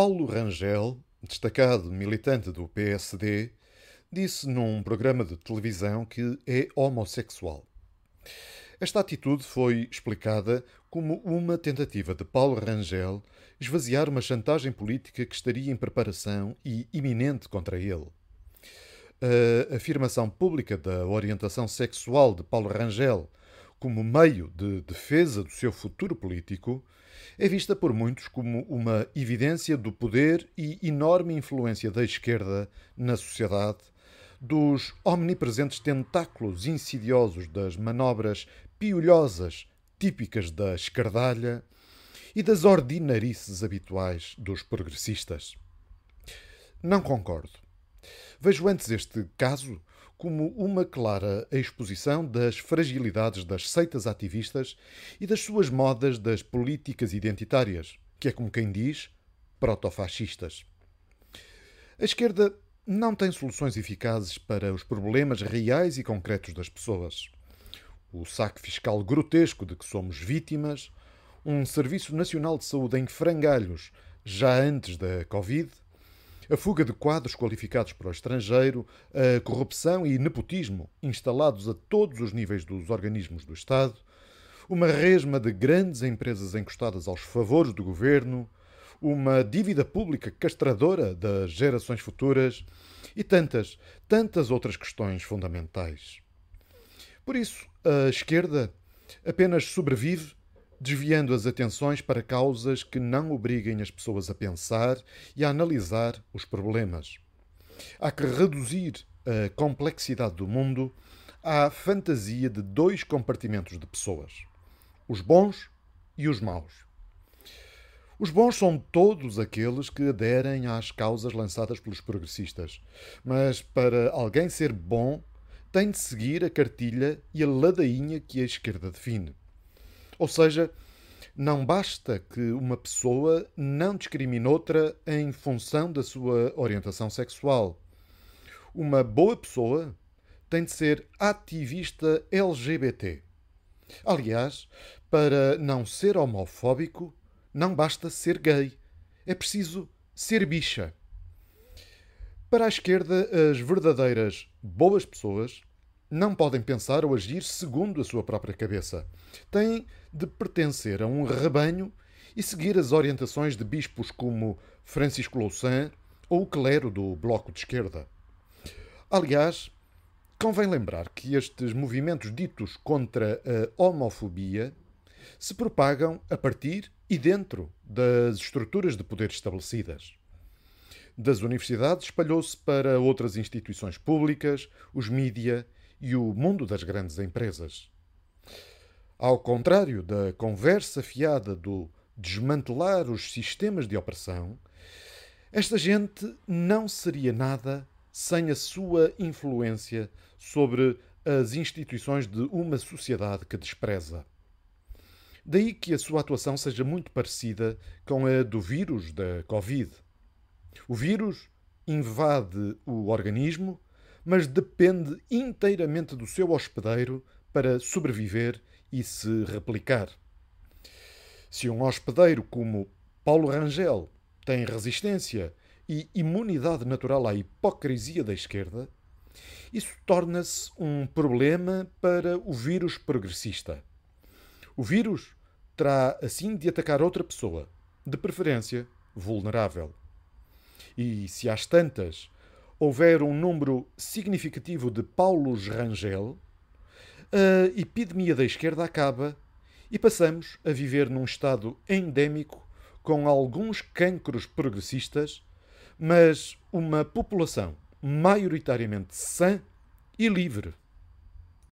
Paulo Rangel, destacado militante do PSD, disse num programa de televisão que é homossexual. Esta atitude foi explicada como uma tentativa de Paulo Rangel esvaziar uma chantagem política que estaria em preparação e iminente contra ele. A afirmação pública da orientação sexual de Paulo Rangel como meio de defesa do seu futuro político é vista por muitos como uma evidência do poder e enorme influência da esquerda na sociedade, dos omnipresentes tentáculos insidiosos das manobras piolhosas típicas da escardalha e das ordinarices habituais dos progressistas. Não concordo. Vejo antes este caso como uma clara exposição das fragilidades das seitas ativistas e das suas modas das políticas identitárias, que é como quem diz, protofascistas. A esquerda não tem soluções eficazes para os problemas reais e concretos das pessoas. O saque fiscal grotesco de que somos vítimas, um Serviço Nacional de Saúde em frangalhos já antes da Covid, a fuga de quadros qualificados para o estrangeiro, a corrupção e nepotismo instalados a todos os níveis dos organismos do Estado, uma resma de grandes empresas encostadas aos favores do governo, uma dívida pública castradora das gerações futuras e tantas, tantas outras questões fundamentais. Por isso, a esquerda apenas sobrevive desviando as atenções para causas que não obriguem as pessoas a pensar e a analisar os problemas. Há que reduzir a complexidade do mundo à fantasia de dois compartimentos de pessoas: os bons e os maus. Os bons são todos aqueles que aderem às causas lançadas pelos progressistas, mas para alguém ser bom, tem de seguir a cartilha e a ladainha que a esquerda define. Ou seja, não basta que uma pessoa não discrimine outra em função da sua orientação sexual. Uma boa pessoa tem de ser ativista LGBT. Aliás, para não ser homofóbico, não basta ser gay. É preciso ser bicha. Para a esquerda, as verdadeiras boas pessoas não podem pensar ou agir segundo a sua própria cabeça. Têm de pertencer a um rebanho e seguir as orientações de bispos como Francisco Louçã ou o clero do Bloco de Esquerda. Aliás, convém lembrar que estes movimentos ditos contra a homofobia se propagam a partir e dentro das estruturas de poder estabelecidas. Das universidades espalhou-se para outras instituições públicas, os mídia e o mundo das grandes empresas. Ao contrário da conversa fiada do desmantelar os sistemas de opressão, esta gente não seria nada sem a sua influência sobre as instituições de uma sociedade que despreza. Daí que a sua atuação seja muito parecida com a do vírus da Covid. O vírus invade o organismo mas depende inteiramente do seu hospedeiro para sobreviver e se replicar. Se um hospedeiro como Paulo Rangel tem resistência e imunidade natural à hipocrisia da esquerda, isso torna-se um problema para o vírus progressista. O vírus terá assim de atacar outra pessoa, de preferência vulnerável. E se às tantas houver um número significativo de Paulos Rangel, a epidemia da esquerda acaba e passamos a viver num estado endémico com alguns cancros progressistas, mas uma população maioritariamente sã e livre.